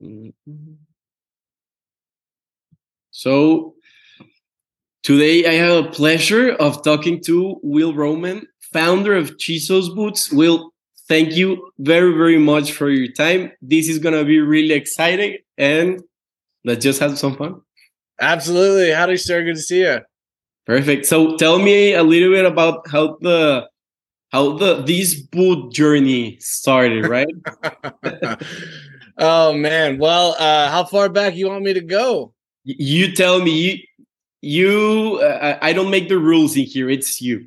Mhm. So today I have a pleasure of talking to Will Roman, founder of Chisos Boots. Will, thank you very, very much for your time. This is gonna be really exciting and let's just have some fun. Absolutely. Howdy, sir. Good to see you. Perfect. So tell me a little bit about how the how the this boot journey started, right? oh man. Well, uh, how far back you want me to go? You tell me. You you uh, I don't make the rules in here. It's you.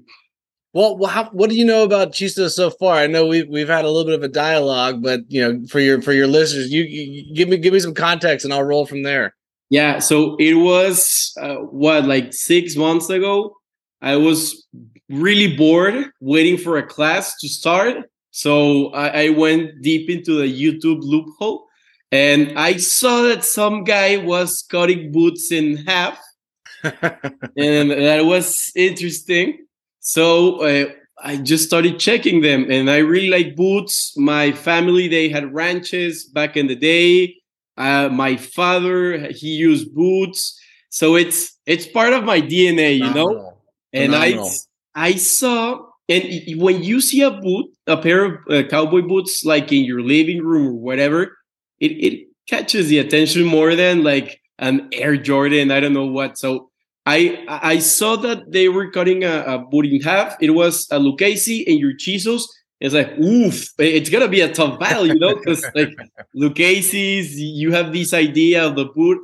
Well, how, what do you know about Chisos so far? I know we've we've had a little bit of a dialogue, but you know, for your for your listeners, you, you give me give me some context, and I'll roll from there. Yeah, so it was uh, what like six months ago. I was really bored waiting for a class to start, so I, I went deep into the YouTube loophole, and I saw that some guy was cutting boots in half, and that was interesting. So uh, I just started checking them, and I really like boots. My family they had ranches back in the day. Uh, my father he used boots, so it's it's part of my DNA, you know. Phenomenal. And I I saw and when you see a boot, a pair of uh, cowboy boots, like in your living room or whatever, it it catches the attention more than like an Air Jordan. I don't know what. So I I saw that they were cutting a, a boot in half. It was a Lucchese and your Chisos. It's like, oof, it's gonna be a tough battle, you know, because like Lucchese's, you have this idea of the boot,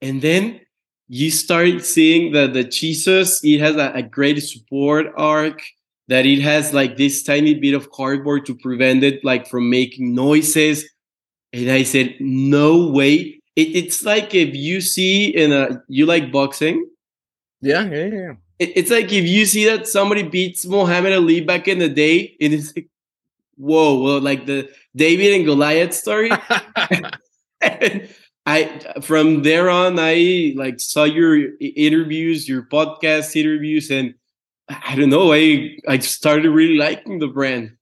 and then you start seeing that the Chisos, it has a, a great support arc, that it has like this tiny bit of cardboard to prevent it like from making noises. And I said, no way. It, it's like if you see in a you like boxing, Yeah, yeah, yeah. it, it's like if you see that somebody beats Muhammad Ali back in the day, it is like, whoa, well, like the David and Goliath story. I from there on, I like saw your interviews, your podcast interviews, and I don't know, I I started really liking the brand.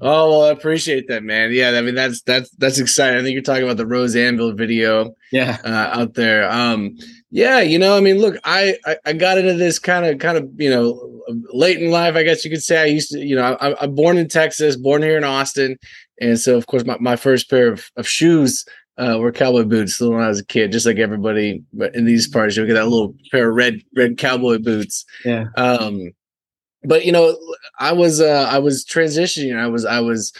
Oh well, I appreciate that, man. Yeah, I mean that's that's that's exciting. I think you're talking about the Rose Anvil video Yeah, uh, out there. Um, yeah, you know, I mean, look, I I, I got into this kind of kind of you know late in life, I guess you could say. I used to, you know, I, I'm born in Texas, born here in Austin, and so of course my, my first pair of, of shoes uh, were cowboy boots when I was a kid, just like everybody. But in these parts, you'll get that little pair of red red cowboy boots. yeah, Um, but you know, I was uh, I was transitioning. I was I was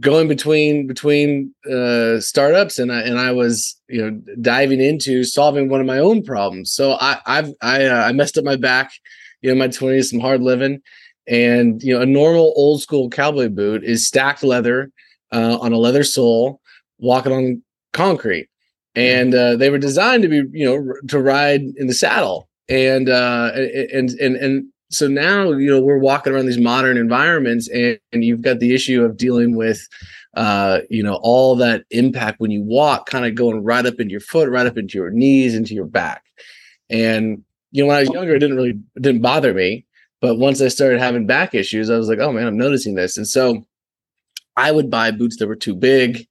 going between between uh, startups, and I and I was you know diving into solving one of my own problems. So I I've I uh, I messed up my back, you know, in my twenties, some hard living, and you know, a normal old school cowboy boot is stacked leather uh, on a leather sole, walking on concrete, and uh, they were designed to be you know to ride in the saddle, and uh, and and and so now you know we're walking around these modern environments and, and you've got the issue of dealing with uh you know all that impact when you walk kind of going right up into your foot right up into your knees into your back. And you know when i was younger it didn't really it didn't bother me. But once i started having back issues i was like oh man i'm noticing this. And so i would buy boots that were too big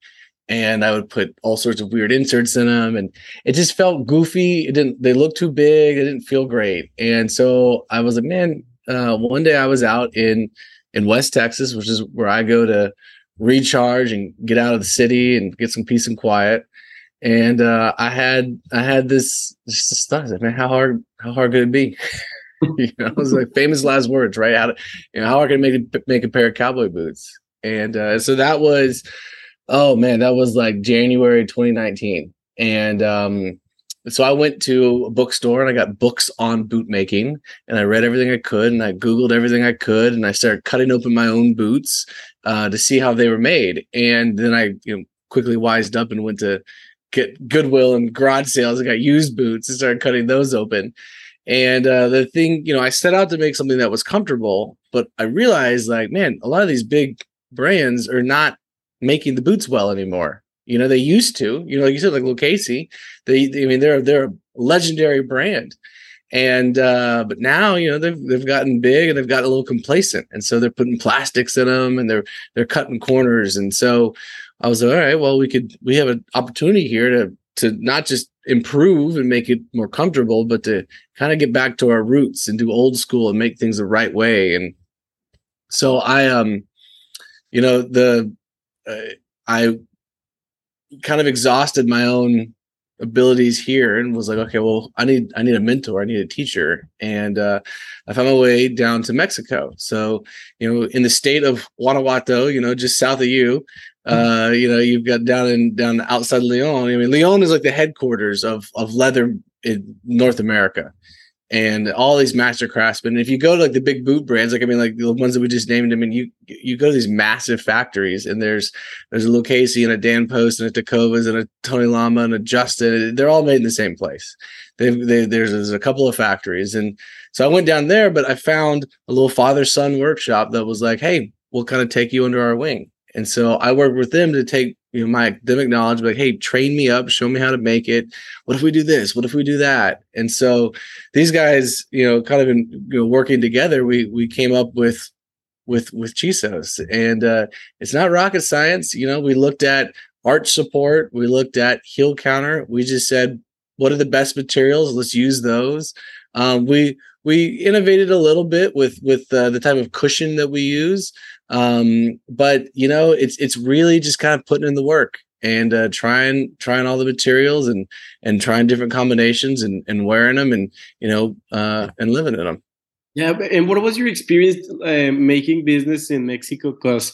and i would put all sorts of weird inserts in them and it just felt goofy. It didn't. They looked too big. It didn't feel great. And so I was like, man. Uh, one day I was out in in West Texas, which is where I go to recharge and get out of the city and get some peace and quiet. And uh, I had I had this just thought, like, man, how hard how hard could it be? you know, it was like famous last words, right? How you know, how hard can I make make a pair of cowboy boots? And uh, so that was, oh man, that was like January 2019. And um, so I went to a bookstore and I got books on boot making and I read everything I could and I Googled everything I could and I started cutting open my own boots uh, to see how they were made. And then I you know, quickly wised up and went to get Goodwill and garage sales and got used boots and started cutting those open. And uh, the thing, you know, I set out to make something that was comfortable, but I realized like, man, a lot of these big brands are not making the boots well anymore. You know, they used to, you know, like you said, like Lucchese, they, I mean, they're, they're a legendary brand. And, uh, but now, you know, they've, they've gotten big and they've gotten a little complacent. And so they're putting plastics in them and they're, they're cutting corners. And so, I was like, all right, well, we could we have an opportunity here to to not just improve and make it more comfortable, but to kind of get back to our roots and do old school and make things the right way. And so I um, you know, the uh, I kind of exhausted my own abilities here and was like okay well i need i need a mentor i need a teacher. And uh, i found my way down to mexico. So you know in the state of guanajuato you know just south of you uh, you know you've got down in down outside leon. I mean leon is like the headquarters of of leather in north america and all these master craftsmen. If you go to like the big boot brands, like I mean, like the ones that we just named, I mean, you you go to these massive factories, and there's there's a Lucchese and a Dan Post and a Tecovas and a Tony Lama and a Justin. They're all made in the same place. They've, they, there's, there's a couple of factories, and so I went down there, but I found a little father son workshop that was like, hey, we'll kind of take you under our wing. And so I worked with them to take you know my academic knowledge like hey train me up show me how to make it. What if we do this? What if we do that? And so these guys you know kind of in you know working together we we came up with with with chisos. And uh it's not rocket science you know we looked at arch support we looked at heel counter we just said what are the best materials? Let's use those. Um we we innovated a little bit with with uh, the type of cushion that we use um, but you know, it's it's really just kind of putting in the work and uh, trying trying all the materials and and trying different combinations and and wearing them and you know uh, and living in them. Yeah, and what was your experience uh, making business in Mexico? Because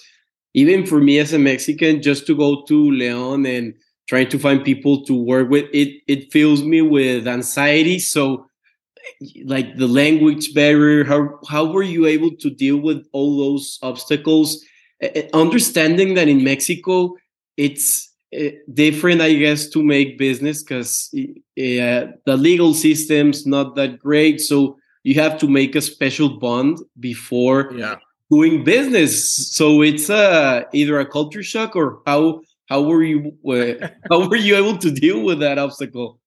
even for me as a Mexican, just to go to Leon and trying to find people to work with, it it fills me with anxiety. So like the language barrier how how were you able to deal with all those obstacles? Understanding that in mexico it's eh, different i guess to make business because uh, eh, the legal system's not that great so you have to make a special bond before yeah. doing business. So it's uh, either a culture shock or how how were you uh, how were you able to deal with that obstacle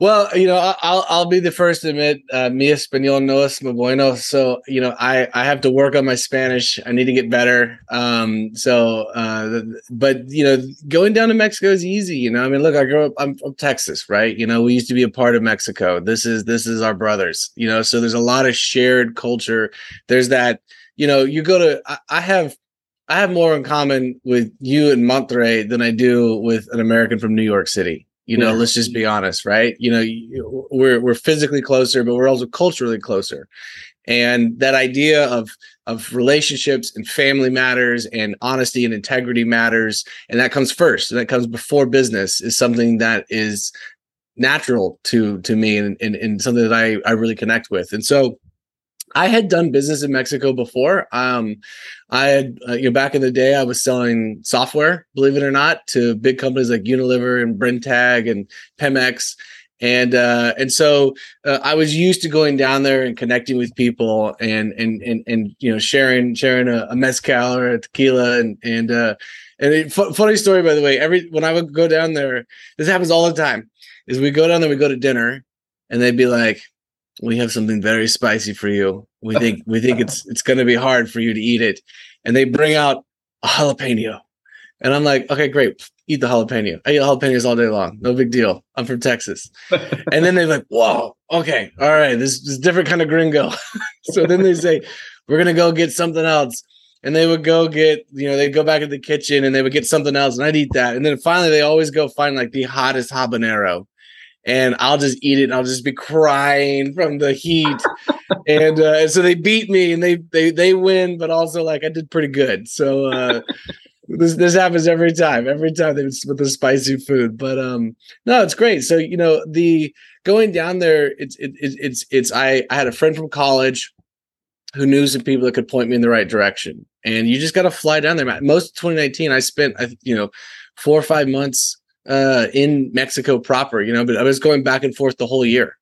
well, you know, I'll I'll be the first to admit, uh, mi español no es muy bueno. So, you know, I I have to work on my Spanish. I need to get better. Um, so, uh, but you know, going down to Mexico is easy. You know, I mean, look, I grew up. I'm from Texas, right? You know, we used to be a part of Mexico. This is this is our brothers. You know, so there's a lot of shared culture. There's that. You know, you go to. I, I have I have more in common with you in Monterrey than I do with an American from New York City. You know, yeah. let's just be honest, right? You know, we're we're physically closer, but we're also culturally closer. And that idea of of relationships and family matters and honesty and integrity matters, and that comes first, and that comes before business is something that is natural to to me and, and, and something that I, I really connect with. And so I had done business in Mexico before. Um, I had, uh, you know, back in the day, I was selling software, believe it or not, to big companies like Unilever and Brenntag and Pemex. And uh, and so uh, I was used to going down there and connecting with people and and and and you know sharing sharing a, a mezcal or a tequila and and uh, and it, f- funny story by the way. Every when I would go down there, this happens all the time. Is we go down there, we go to dinner, and they'd be like, we have something very spicy for you. We think we think it's it's going to be hard for you to eat it." And they bring out a jalapeno, and I'm like, "Okay, great, eat the jalapeno. I eat jalapenos all day long. No big deal. I'm from Texas." and then they're like, "Whoa, okay, all right, this, this is different kind of gringo." so then they say, "We're gonna go get something else." And they would go get, you know, they'd go back to the kitchen and they would get something else, and I'd eat that. And then finally, they always go find like the hottest habanero and I'll just eat it and I'll just be crying from the heat. and, uh, so they beat me and they they they win, but also like I did pretty good. So uh, this this happens every time. Every time they with the spicy food. But um no, it's great. So you know the going down there, it's it, it, it's it's I I had a friend from college who knew some people that could point me in the right direction. And you just got to fly down there. Most 2019, I spent, you know, four or five months uh, in Mexico proper, you know, but I was going back and forth the whole year,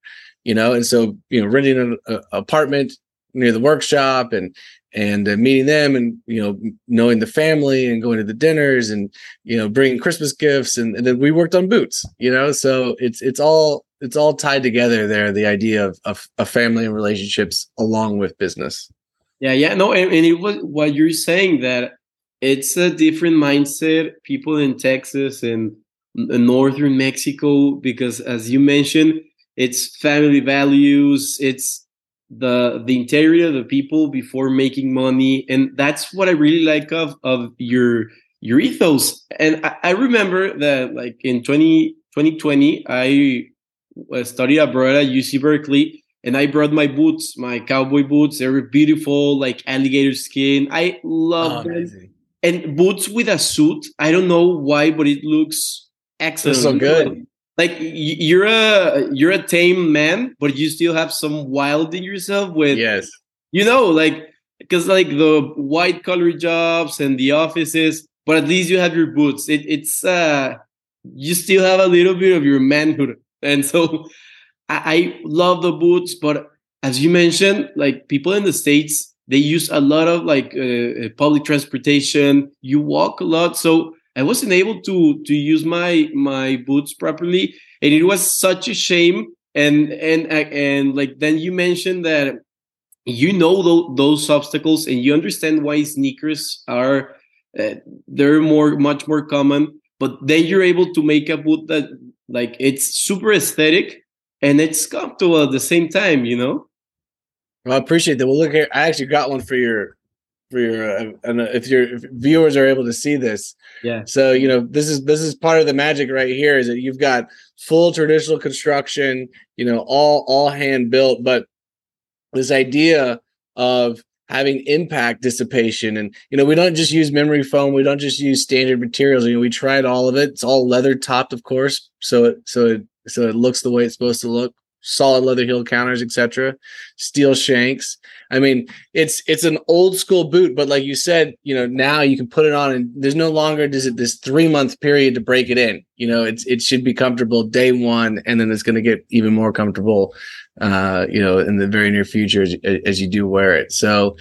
you know, and so you know, renting an apartment near the workshop and and uh, meeting them and you know knowing the family and going to the dinners and you know bringing christmas gifts and, and then we worked on boots you know so it's it's all it's all tied together there the idea of, of, of family and relationships along with business yeah yeah no and, and it was what you're saying that it's a different mindset. People in Texas and northern Mexico, because as you mentioned, it's family values. It's the the interior of the people before making money, and that's what I really like of of your your ethos. And I, I remember that like in 20, 2020, I studied abroad at UC Berkeley, and I brought my boots, my cowboy boots. They were beautiful, like alligator skin. I love oh, them. Amazing. And boots with a suit. I don't know why, but it looks excellent. so good. Like you're a you're a tame man, but you still have some wild in yourself. With yes, you know, like because like the white collar jobs and the offices, but at least you have your boots. It, it's uh, you still have a little bit of your manhood, and so I, I love the boots. But as you mentioned, like people in the states, they use a lot of like uh, uh, public transportation. You walk a lot, so I wasn't able to to use my my boots properly, and it was such a shame. And and uh, and like then you mentioned that you know those obstacles and you understand why sneakers are uh, they're more much more common but then you're able to make a boot that like it's super aesthetic and it's comfortable at the same time you know well, i appreciate that well look here i actually got one for your for your uh, and if your if viewers are able to see this. Yeah. So you know this is this is part of the magic right here is that you've got full traditional construction you know all all hand built but this idea of having impact dissipation and you know we don't just use memory foam we don't just use standard materials you know we tried all of it. It's all leather topped of course so it so it so it looks the way it's supposed to look solid leather heel counters etc steel shanks i mean it's it's an old school boot but like you said you know now you can put it on and there's no longer does it this three month period to break it in you know it's it should be comfortable day one and then it's going to get even more comfortable uh, you know, in the very near future as, as you do wear it. So,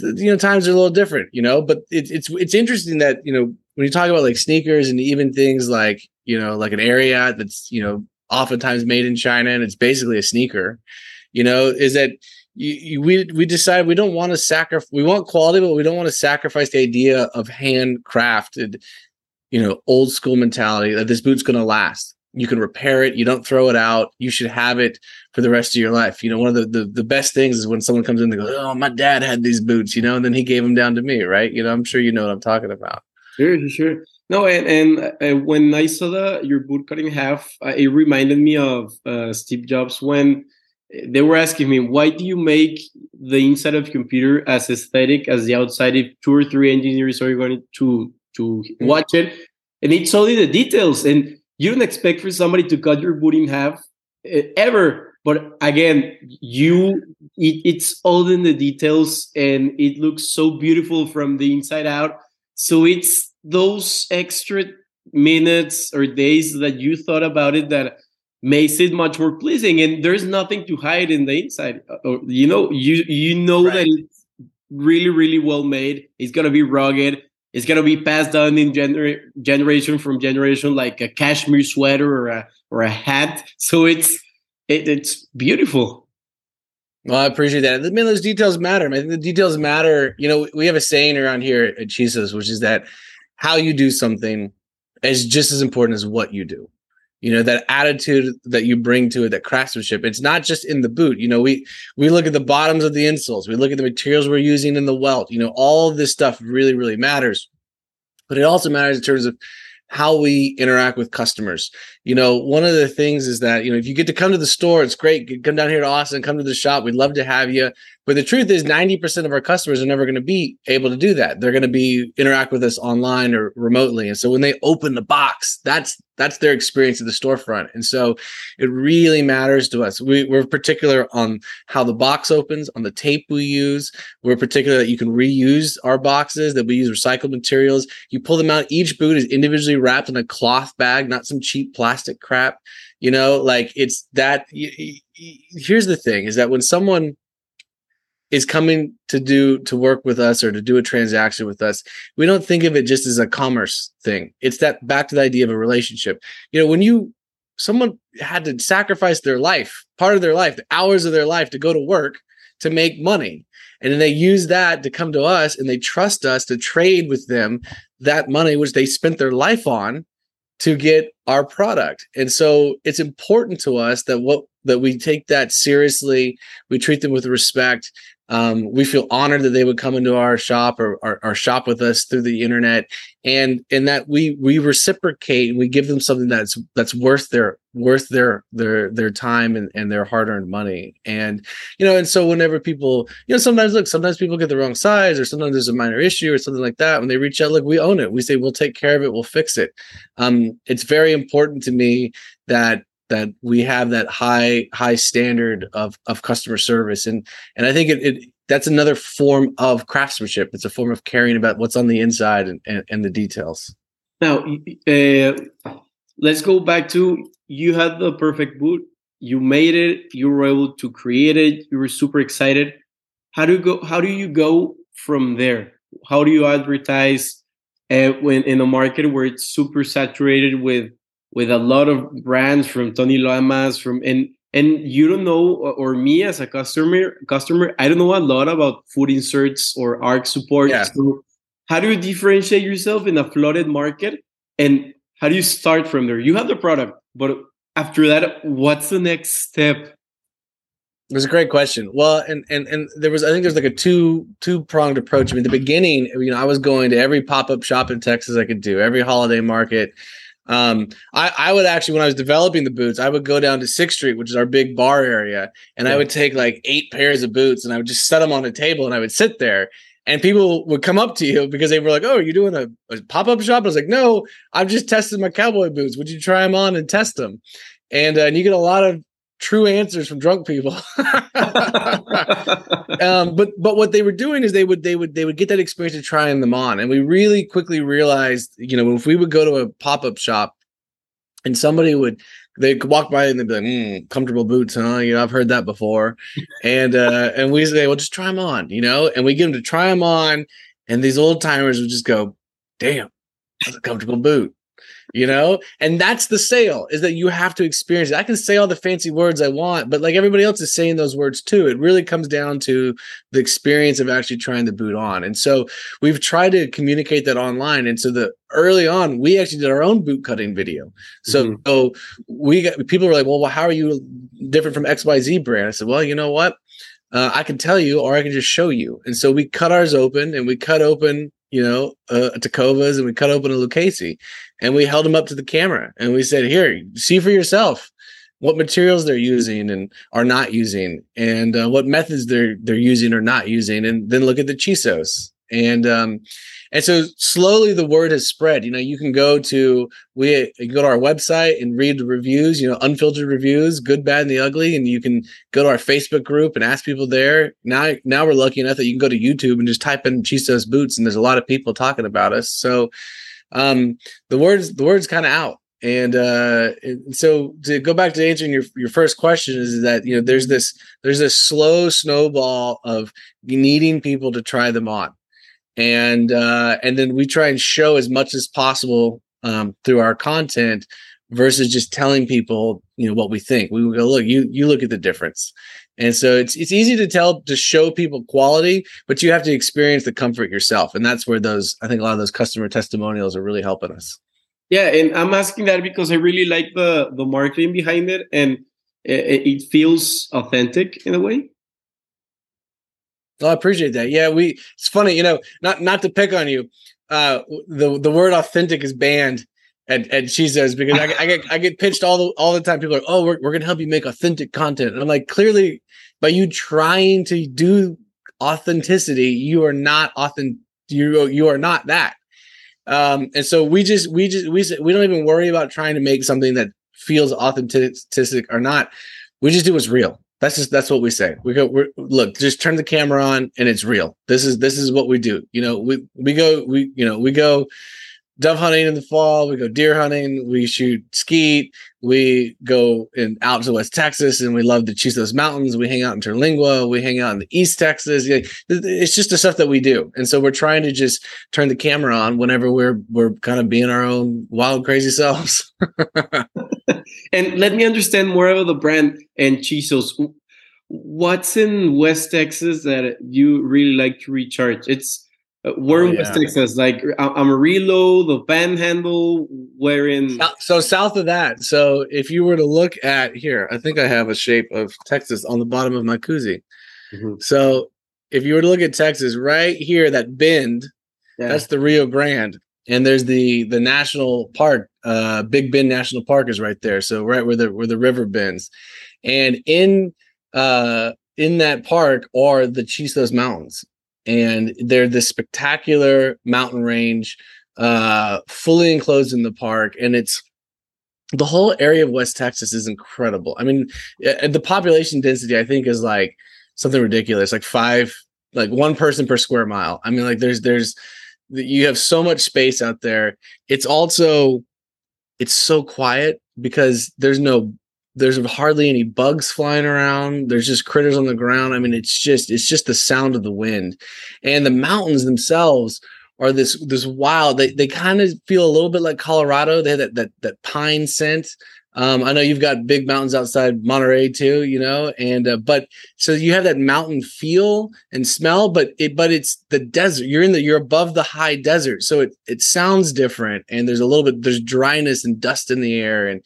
you know, times are a little different, you know, but it's it's it's interesting that you know when you talk about like sneakers and even things like you know like an Ariat that's you know oftentimes made in China and it's basically a sneaker, you know, is that you, you, we we decide we don't want to sacrifice we want quality, but we don't want to sacrifice the idea of handcrafted, you know, old school mentality that this boot's going to last. You can repair it you don't throw it out you should have it for the rest of your life. You know one of the, the, the best things is when someone comes in and goes oh my dad had these boots you know and then he gave them down to me right? You know i'm sure you know what i'm talking about. Sure sure no and, and uh, when i saw the your boot cut in half uh, it reminded me of uh, steve jobs when they were asking me why do you make the inside of computer as aesthetic as the outside if two or three engineers are going to to mm-hmm. watch it? And it's only the details and you don't expect for somebody to cut your boot in half uh, ever. But again you it, it's all in the details and it looks so beautiful from the inside out. So it's those extra minutes or days that you thought about it that makes it much more pleasing and there's nothing to hide in the inside uh, or you know you you know right. that it's really really well made it's going to be rugged it's gonna be passed down in gener- generation from generation, like a cashmere sweater or a or a hat. So it's it, it's beautiful. Well, I appreciate that. I mean, those details matter. I think the details matter. You know, we have a saying around here at Chisos, which is that how you do something is just as important as what you do you know that attitude that you bring to it that craftsmanship it's not just in the boot you know we we look at the bottoms of the insoles we look at the materials we're using in the welt you know all this stuff really really matters but it also matters in terms of how we interact with customers. You know, one of the things is that, you know, if you get to come to the store, it's great. Come down here to Austin, come to the shop. We'd love to have you. But the truth is 90% of our customers are never going to be able to do that. They're going to be interact with us online or remotely. And so when they open the box, that's that's their experience at the storefront. And so it really matters to us. We, we're particular on how the box opens, on the tape we use. We're particular that you can reuse our boxes, that we use recycled materials. You pull them out, each boot is individually wrapped in a cloth bag, not some cheap plastic crap. You know, like it's that. Here's the thing is that when someone is coming to do to work with us or to do a transaction with us we don't think of it just as a commerce thing it's that back to the idea of a relationship you know when you someone had to sacrifice their life part of their life the hours of their life to go to work to make money. And then they use that to come to us and they trust us to trade with them that money, which they spent their life on to get our product. And so it's important to us that what that we take that seriously, we treat them with respect, um, we feel honored that they would come into our shop or, or, or, shop with us through the internet, and and that we we reciprocate and we give them something that's that's worth their worth their their their time and, and their hard earned money. And you know, and so whenever people, you know, sometimes look, sometimes people get the wrong size, or sometimes there's a minor issue or something like that. When they reach out, look, we own it. We say we'll take care of it. We'll fix it. Um, it's very important to me that that we have that high high standard of of customer service. And and i think it, it that's another form of craftsmanship. It's a form of caring about what's on the inside and and, and the details. Now uh, let's go back to you had the perfect boot. You made it. You were able to create it. You were super excited. How do you go how do you go from there? How do you advertise uh, when in a market where it's super saturated with with a lot of brands from Tony Lamas from and and you don't know or me as a customer customer I don't know a lot about food inserts or arc support. Yeah. So how do you differentiate yourself in a flooded market and how do you start from there? You have the product, but after that, what's the next step? It was a great question. Well, and and and there was I think there's like a two two pronged approach. I mean, the beginning, you know, I was going to every pop up shop in Texas I could do, every holiday market. Um, I, I would actually, when I was developing the boots, I would go down to Sixth Street, which is our big bar area, and yeah. I would take like eight pairs of boots and I would just set them on a table and I would sit there. And people would come up to you because they were like, "Oh, are you doing a, a pop up shop?" I was like, "No, I'm just testing my cowboy boots. Would you try them on and test them?" And, uh, and you get a lot of true answers from drunk people. um, but but what they were doing is they would they would they would get that experience of trying them on, and we really quickly realized, you know, if we would go to a pop up shop, and somebody would they could walk by and they'd be like, mm, "Comfortable boots, huh?" You know, I've heard that before, and uh, and we say, "Well, just try them on," you know, and we get them to try them on, and these old timers would just go, "Damn, that's a comfortable boot." You know? And that's the sale is that you have to experience it. I can say all the fancy words i want but like everybody else is saying those words too. It really comes down to the experience of actually trying the boot on. And so we've tried to communicate that online and so the early on we actually did our own boot cutting video. So, mm-hmm. so we got people were like well, well how are you different from xyz brand? I said well you know what? Uh, I can tell you, or I can just show you. And so we cut ours open, and we cut open you know, uh, Tecovas and we cut open a Lucchese and we held them up to the camera and we said, here, see for yourself what materials they're using and are not using and uh, what methods they're they're using or not using and then look at the chisos. And um and so slowly the word has spread. You know you can go to we go to our website and read the reviews you know unfiltered reviews good bad and the ugly and you can go to our facebook group and ask people there. Now now we're lucky enough that you can go to youtube and just type in chisos boots and there's a lot of people talking about us. So um the words the word's kind of out. And uh so to go back to answering your your first question is that you know there's this there's this slow snowball of needing people to try them on and uh and then we try and show as much as possible um through our content versus just telling people you know what we think we go look you you look at the difference and so it's it's easy to tell to show people quality, but you have to experience the comfort yourself. And that's where those I think a lot of those customer testimonials are really helping us. Yeah, and I'm asking that because I really like the the marketing behind it, and it, it feels authentic in a way. Oh, I appreciate that. Yeah, we. It's funny, you know, not not to pick on you. Uh, the the word authentic is banned at at Chisos because I, I get I get pitched all the all the time. People are, oh, we're we're gonna help you make authentic content, and I'm like, clearly, by you trying to do authenticity, you are not authentic. You you are not that. Um, and so we just we just we we don't even worry about trying to make something that feels authentic or not. We just do what's real. That's just that's what we say. We go we look, just turn the camera on and it's real. This is this is what we do. You know, we we go we you know we go dove hunting in the fall. We go deer hunting. We shoot skeet. We go in out to West Texas, and we love the Chisos Mountains. We hang out in Terlingua. We hang out in the East Texas. It's just the stuff that we do, and so we're trying to just turn the camera on whenever we're we're kind of being our own wild, crazy selves. and let me understand more about the brand and Chisos. what's in West Texas that you really like to recharge? It's uh, where oh, in West Texas, like Amarillo, the Panhandle, where in? So south of that. So if you were to look at here, I think I have a shape of Texas on the bottom of my koozie. Mm-hmm. So if you were to look at Texas, right here, that bend, yeah. that's the Rio Grande, and there's the the national park. Uh, Big Bend National Park is right there. So right where the where the river bends, and in uh in that park are the Chisos Mountains and they're this spectacular mountain range, uh, fully enclosed in the park, and it's the whole area of West Texas is incredible. I mean, the population density I think is like something ridiculous, like five, like one person per square mile. I mean, like there's there's you have so much space out there. It's also it's so quiet because there's no there's hardly any bugs flying around. There's just critters on the ground. I mean it's just it's just the sound of the wind. And the mountains themselves are this this wild they, they kind of feel a little bit like colorado. They have that that, that pine scent um, I know you've got big mountains outside Monterrey too, you know, and uh, but so you have that mountain feel and smell, but it but it's the desert. You're in the you're above the high desert, so it it sounds different, and there's a little bit there's dryness and dust in the air, and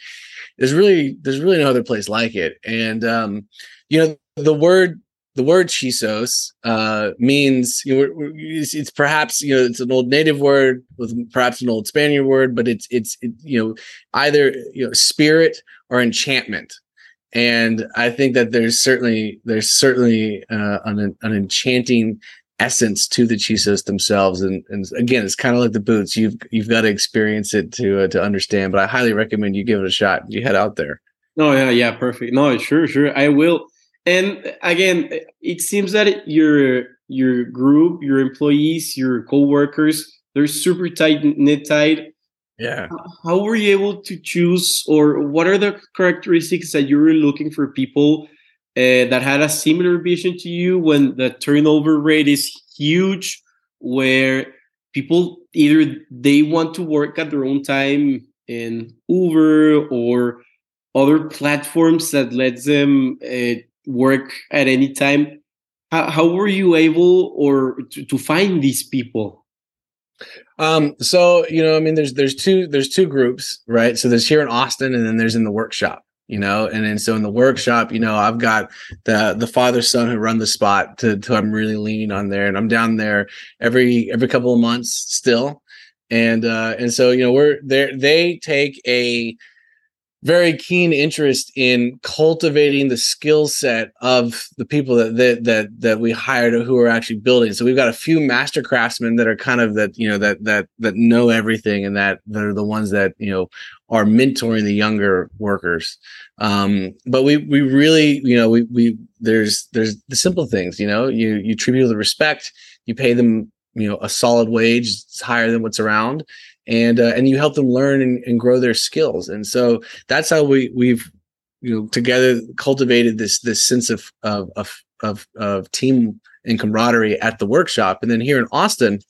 there's really there's really no other place like it. And um, you know, the word the word chisos uh, means you know it's, it's, perhaps you know it's an old native word with perhaps an old Spaniard word, but it's it's it, you know either you know spirit or enchantment. And I think that there's certainly there's certainly uh, an an enchanting essence to the chisos themselves. And, and again it's kind of like the boots. You've you've got to experience it to uh, to understand but i highly recommend you give it a shot you head out there. Oh yeah yeah perfect. No sure sure. I will and again it seems that your your group your employees your co-workers they're super tight knit tight. Yeah. How were you able to choose or what are the characteristics that you were looking for people uh, that had a similar vision to you when the turnover rate is huge where people either they want to work at their own time in uber or other platforms that lets them uh, work at any time how, how were you able or to, to find these people? Um so you know i mean there's there's two there's two groups right? So there's here in austin and then there's in the workshop you know? And then so in the workshop you know i've got the the father son who run the spot to, to i'm really leaning on there and i'm down there every every couple of months still. And uh and so you know we're there they take a very keen interest in cultivating the skill set of the people that, that that that we hired who are actually building. So we've got a few master craftsmen that are kind of that you know that that that know everything and that that are the ones that you know are mentoring the younger workers. Um, but we we really you know we we there's there's the simple things you know you you treat people with respect, you pay them you know a solid wage, it's higher than what's around and uh, and you help them learn and, and grow their skills. And so that's how we we've you know together cultivated this this sense of of of of, of team and camaraderie at the workshop. And then here in austin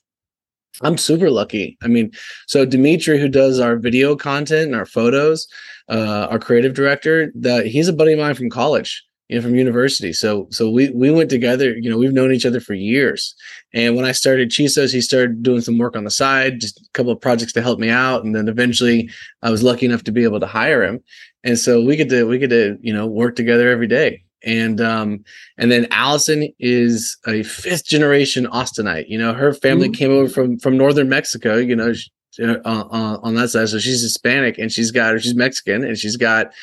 i'm super lucky. I mean so dimitri who does our video content and our photos uh, our creative director that he's a buddy of mine from college you know, from university. So so we we went together, you know, we've known each other for years. And when I started Chisos, he started doing some work on the side, just a couple of projects to help me out. And then eventually I was lucky enough to be able to hire him. And so we get to we get to, you know, work together every day. And um and then Allison is a fifth generation Austinite. You know, her family mm-hmm. came over from from northern Mexico, you know, she, uh, uh, on that side. So she's Hispanic and she's got she's Mexican and she's got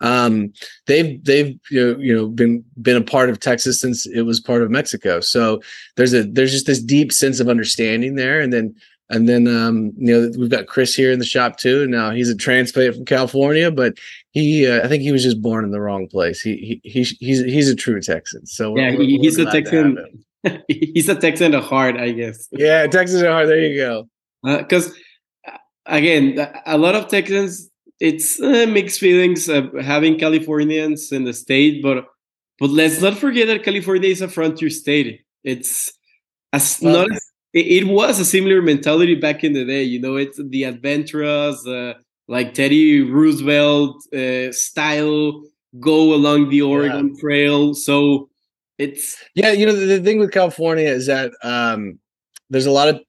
um, they've they've you know, you know been been a part of Texas since it was part of Mexico. So there's a there's just this deep sense of understanding there, and then and then um, you know we've got Chris here in the shop too. And now he's a transplant from California, but he uh, I think he was just born in the wrong place. He he, he he's he's a true Texan. So yeah, we're, he's we're a Texan. he's a Texan at heart, I guess. Yeah, Texan at heart. There you go. Because uh, again, a lot of Texans it's uh, mixed feelings of having Californians in the state, but but let's not forget that California is a frontier state. It's as well, not as, it, it, was a similar mentality back in the day. You know, it's the adventurous, uh, like Teddy Roosevelt uh, style go along the Oregon yeah. Trail. So it's yeah, you know the, the, thing with California is that um, there's a lot of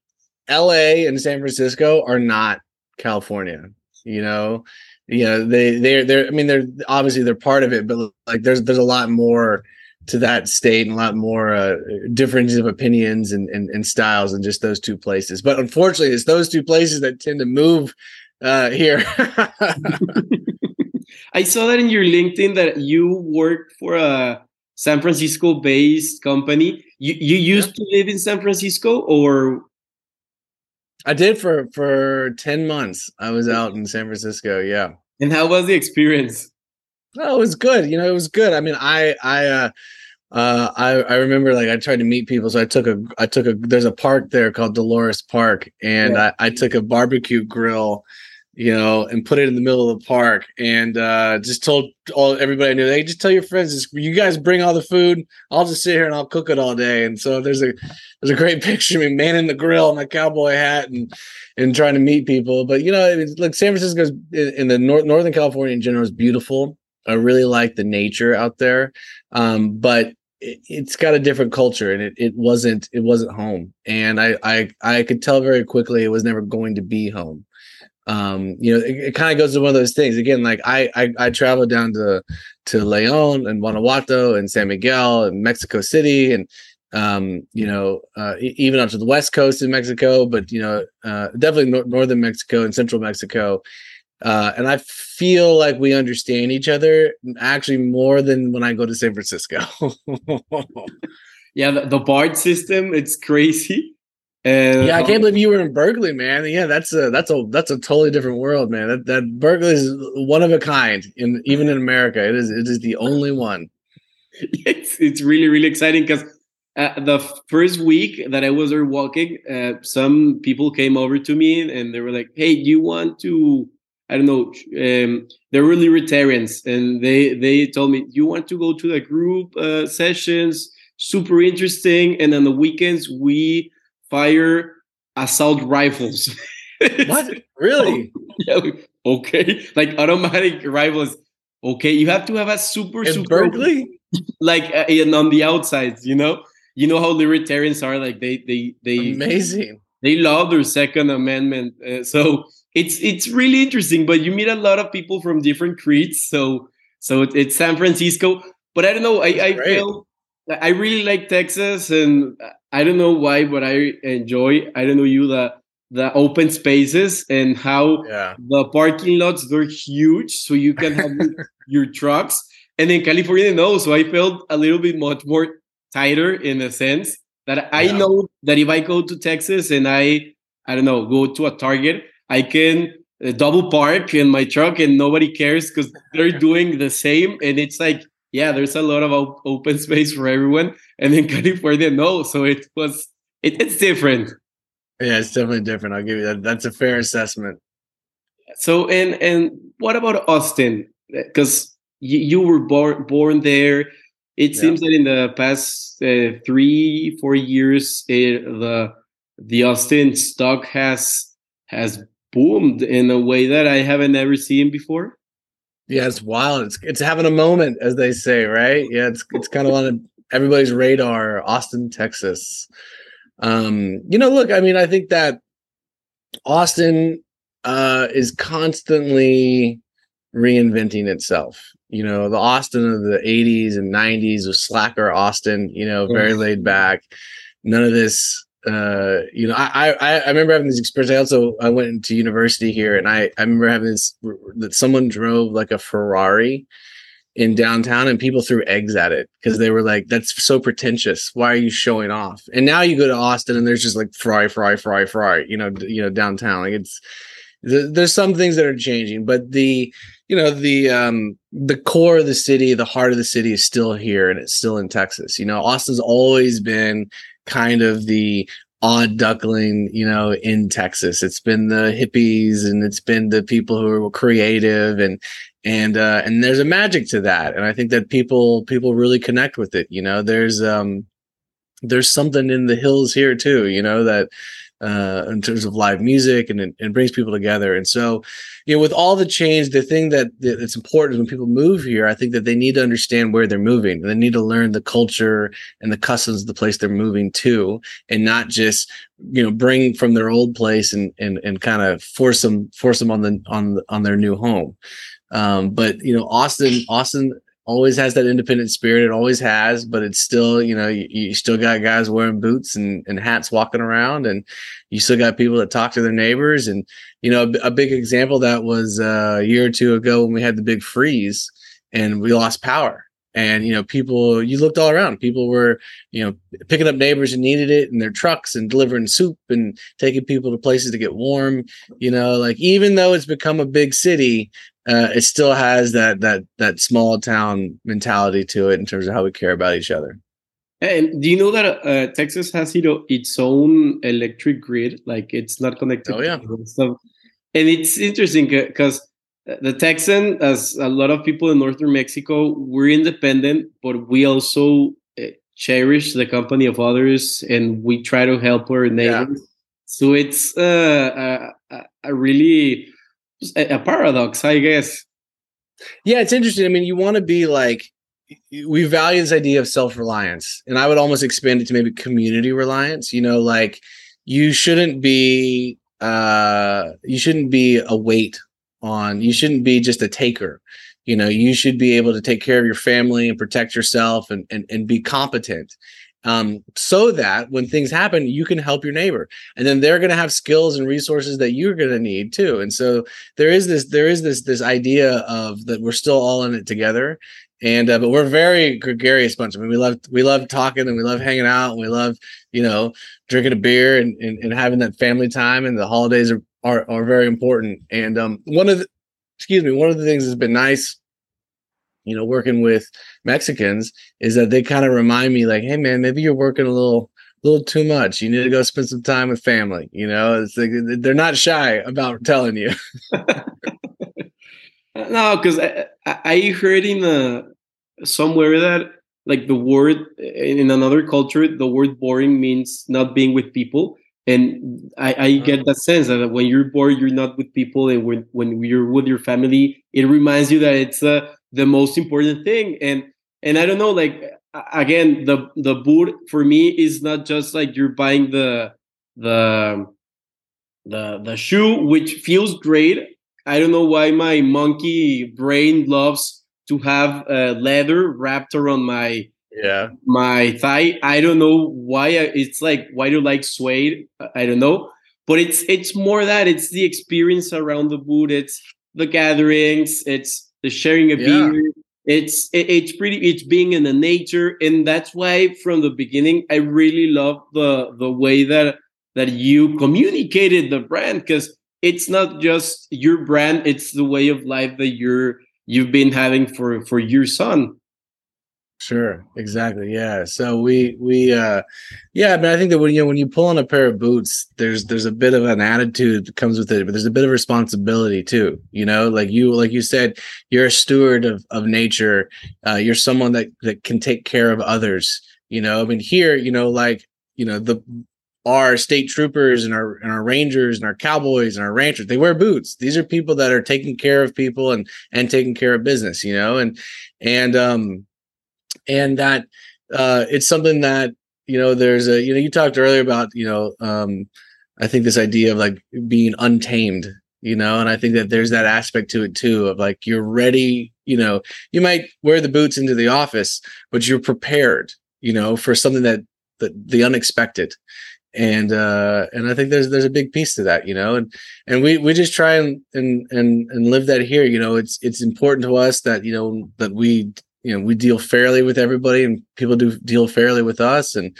L.A. and San Francisco are not California. You know, you know they they're they're. I mean, they're obviously they're part of it, but like there's there's a lot more to that state and a lot more uh, differences of opinions and, and, and styles than just those two places. But unfortunately, it's those two places that tend to move uh, here. I saw that in your LinkedIn that you work for a San Francisco based company. You you used yeah. to live in San Francisco or I did for for 10 months. I was out in San Francisco, yeah. And how was the experience? Oh, it was good. You know, it was good. I mean, I I uh uh, I, I remember like I tried to meet people, so I took a I took a there's a park there called Dolores Park, and yeah. I, I took a barbecue grill you know, and put it in the middle of the park and uh, just told all everybody I knew, hey, just tell your friends, you guys bring all the food. I'll just sit here and I'll cook it all day. And so there's a there's a great picture of me manning the grill, my cowboy hat, and and trying to meet people. But you know, it's like San Francisco's in, in the north Northern California in general is beautiful. I really like the nature out there, um, but it, has got a different culture, and it, it wasn't it wasn't home. And I I I could tell very quickly it was never going to be home um you know it, it kind of goes to one of those things again like I, I i traveled down to to leon and guanajuato and san miguel and mexico city and um you know uh, even up to the west coast of mexico but you know uh, definitely no- northern mexico and central mexico uh, and I feel like we understand each other actually more than when I go to San Francisco. yeah, the, the BART system, it's crazy. And yeah, I can't believe you were in Berkeley, man. Yeah, that's a that's a that's a totally different world, man. That that Berkeley is one of a kind, in even in America, it is it is the only one. It's it's really really exciting because uh, the first week that I was there walking, uh, some people came over to me and they were like, "Hey, do you want to?" I don't know. Um, they're really libertarians, and they they told me, "Do you want to go to the group uh, sessions? Super interesting." And on the weekends, we fire assault rifles. what? Really? yeah, okay. Like automatic rifles. Okay, you have to have a super In super Berkeley, like uh, and on the outsides, you know. You know how libertarians are. Like they they they amazing. They love their Second Amendment. Uh, so it's it's really interesting. But you meet a lot of people from different creeds. So so it, it's San Francisco. But I don't know. I I feel I really like Texas, and I don't know why, but I enjoy. I don't know you the the open spaces and how yeah. the parking lots they're huge, so you can have your, trucks. And in California, no. So I felt a little bit much more tighter in a sense that I yeah. know that if I go to Texas and I I don't know go to a Target, I can uh, double park in my truck and nobody cares because they're doing the same, and it's like yeah, there's a lot of op- open space for everyone. And in California, no. So it was, it, it's different. Yeah, it's definitely different. I'll give you that. That's a fair assessment. So, and and what about Austin? Because you, were born born there. It yeah. seems that in the past uh, three four years, it, the the Austin stock has has boomed in a way that I haven't ever seen before. Yeah, it's wild. It's it's having a moment, as they say, right? Yeah, it's it's kind of on everybody's radar. Austin, Texas. Um, you know, look, I mean, I think that Austin uh, is constantly reinventing itself. You know, the Austin of the 80s and 90s was slacker Austin, you know, very laid back. None of this uh, you know, I, I I remember having this experience. I also I went into university here, and I I remember having this that someone drove like a Ferrari in downtown, and people threw eggs at it because they were like, "That's so pretentious. Why are you showing off?" And now you go to Austin, and there's just like fry, fry, fry, fry. You know, you know, downtown. Like it's there's some things that are changing, but the you know the um the core of the city, the heart of the city is still here, and it's still in Texas. You know, Austin's always been kind of the odd duckling, you know, in Texas. It's been the hippies and it's been the people who are creative and and uh and there's a magic to that. And I think that people people really connect with it. You know, there's um there's something in the hills here too, you know, that uh, in terms of live music and and brings people together. And so, you know, with all the change, the thing that that's important is when people move here, I think that they need to understand where they're moving. They need to learn the culture and the customs of the place they're moving to, and not just you know bring from their old place and and and kind of force them force them on the on on their new home. Um, but you know, Austin, Austin always has that independent spirit. It always has, but it's still, you know, you, you, still got guys wearing boots and, and hats walking around, and you still got people that talk to their neighbors. And you know, a, a big example that was uh, a year or two ago when we had the big freeze and we lost power. And you know, people you looked all around. People were, you know, picking up neighbors who needed it in their trucks and delivering soup and taking people to places to get warm. You know, like even though it's become a big city, uh, it still has that that that small town mentality to it in terms of how we care about each other. And do you know that uh, Texas has you know, its own electric grid? Like it's not connected. Oh yeah. stuff. And it's interesting because the Texan, as a lot of people in northern Mexico, we're independent, but we also uh, cherish the company of others, and we try to help our neighbors. Yeah. So it's uh, a, a really a, paradox, I guess. Yeah, it's interesting. I mean, you want to be like we value this idea of self-reliance, and I would almost expand it to maybe community reliance. You know, like you shouldn't be uh you shouldn't be a weight on you shouldn't be just a taker you know you should be able to take care of your family and protect yourself and and, and be competent um, so that when things happen, you can help your neighbor, and then they're going to have skills and resources that you're going to need too. And so there is this there is this this idea of that we're still all in it together, and uh, but we're very gregarious bunch. I mean, we love we love talking and we love hanging out and we love you know drinking a beer and and, and having that family time. And the holidays are are, are very important. And um, one of the excuse me, one of the things that's been nice you know, working with Mexicans is that they kind of remind me like, hey man, maybe you're working a little little too much. You need to go spend some time with family. You know, it's like they're not shy about telling you. no, because I, I heard in a, somewhere that like the word in another culture, the word boring means not being with people. And I, I uh-huh. get that sense that when you're bored, you're not with people, and when when you're with your family, it reminds you that it's a the most important thing. And and i don't know like again the the boot for me is not just like you're buying the the the the shoe which feels great. I don't know why my monkey brain loves to have uh, leather wrapped around my yeah. my thigh. I don't know why it's like why do you like suede? I don't know. But it's it's more that it's the experience around the boot. It's the gatherings. It's the sharing of yeah. beer. It's it, it's pretty. It's being in the nature, and that's why from the beginning I really love the the way that that you communicated the brand because it's not just your brand; it's the way of life that you're you've been having for for your son. Sure, exactly. Yeah. So we we uh yeah, but I think that when you know when you pull on a pair of boots, there's there's a bit of an attitude that comes with it, but there's a bit of responsibility too. You know, like you like you said, you're a steward of of nature. Uh you're someone that that can take care of others. You know, I mean here, you know, like, you know, the our state troopers and our and our rangers and our cowboys and our ranchers they wear boots these are people that are taking care of people and and taking care of business you know and and um and that uh, it's something that you know there's a you know you talked earlier about you know um, I think this idea of like being untamed you know and I think that there's that aspect to it too of like you're ready you know you might wear the boots into the office but you're prepared you know for something that the, the unexpected. And uh and i think there's there's a big piece to that you know and and we we just try and and and, and live that here you know it's it's important to us that you know that we you know we deal fairly with everybody and people do deal fairly with us. And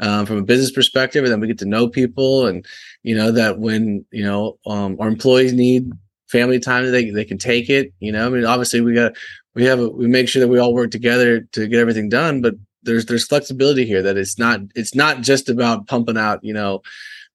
um, from a business perspective and then we get to know people and you know that when you know um, our employees need family time they, they can take it you know? I mean obviously we got we have a, we make sure that we all work together to get everything done but there's there's flexibility here that it's not it's not just about pumping out you know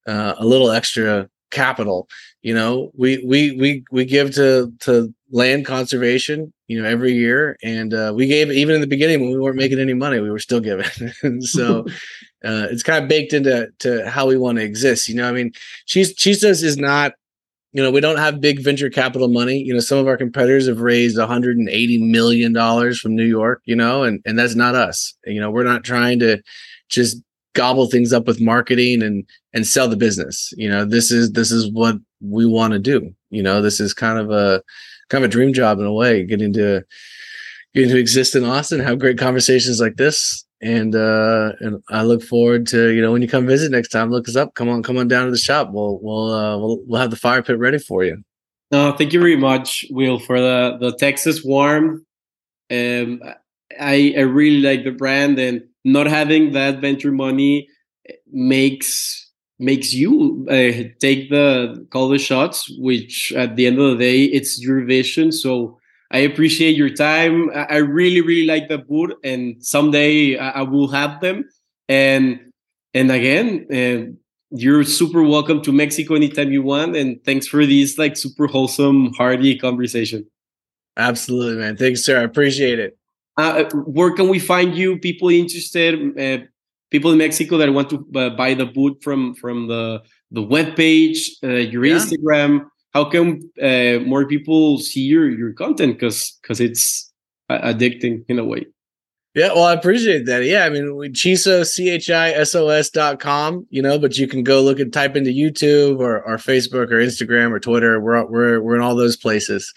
uh, a little extra capital you know? We we we we give to to land conservation you know every year and uh, we gave even in the beginning when we weren't making any money we were still giving so uh, it's kind of baked into to how we want to exist. You know, I mean, Cheese Chisos is not, you know, we don't have big venture capital money. You know, some of our competitors have raised 180 million dollars from New York. You know, and and that's not us. You know, we're not trying to just gobble things up with marketing and and sell the business. You know, this is this is what we want to do. You know, this is kind of a kind of a dream job in a way, getting to getting to exist in Austin, have great conversations like this. And uh and I look forward to, you know, when you come visit next time, look us up. Come on, come on down to the shop. We'll we'll uh we'll we'll have the fire pit ready for you. No, thank you very much, Will, for the the Texas warm. Um I I really like the brand and not having that venture money makes makes you uh, take the call the shots which at the end of the day it's your vision so I appreciate your time. I really, really like the boot, and someday I, will have them. And and again, uh, you're super welcome to Mexico anytime you want. And thanks for this like super wholesome, hearty conversation. Absolutely, man. Thanks, sir. I appreciate it. Uh, where can we find you? People interested, uh, people in Mexico that want to uh, buy the boot from from the the web page, uh, your yeah. Instagram how can uh, more people see your your content? Because because it's addicting in a way. Yeah well i appreciate that. Yeah i mean we chiso c-h-i-s-o-s dot com you know but you can go look and type into youtube or, or facebook or instagram or twitter. We're we're, we're in all those places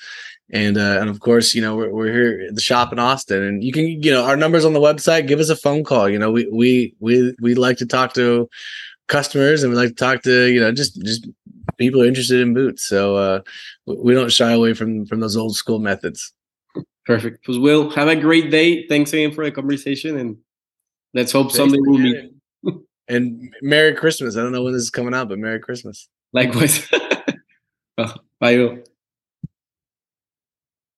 and uh, and of course you know we're, we're here at the shop in austin and you can you know our numbers on the website give us a phone call you know we we we we like to talk to customers and we like to talk to you know just just people are interested in boots. So uh, we don't shy away from from those old school methods. Perfect. Pues Will, have a great day. Thanks again for the conversation, and let's hope Thanks someday we'll meet. and Merry Christmas. I don't know when this is coming out, but Merry Christmas. Likewise. bye, Will.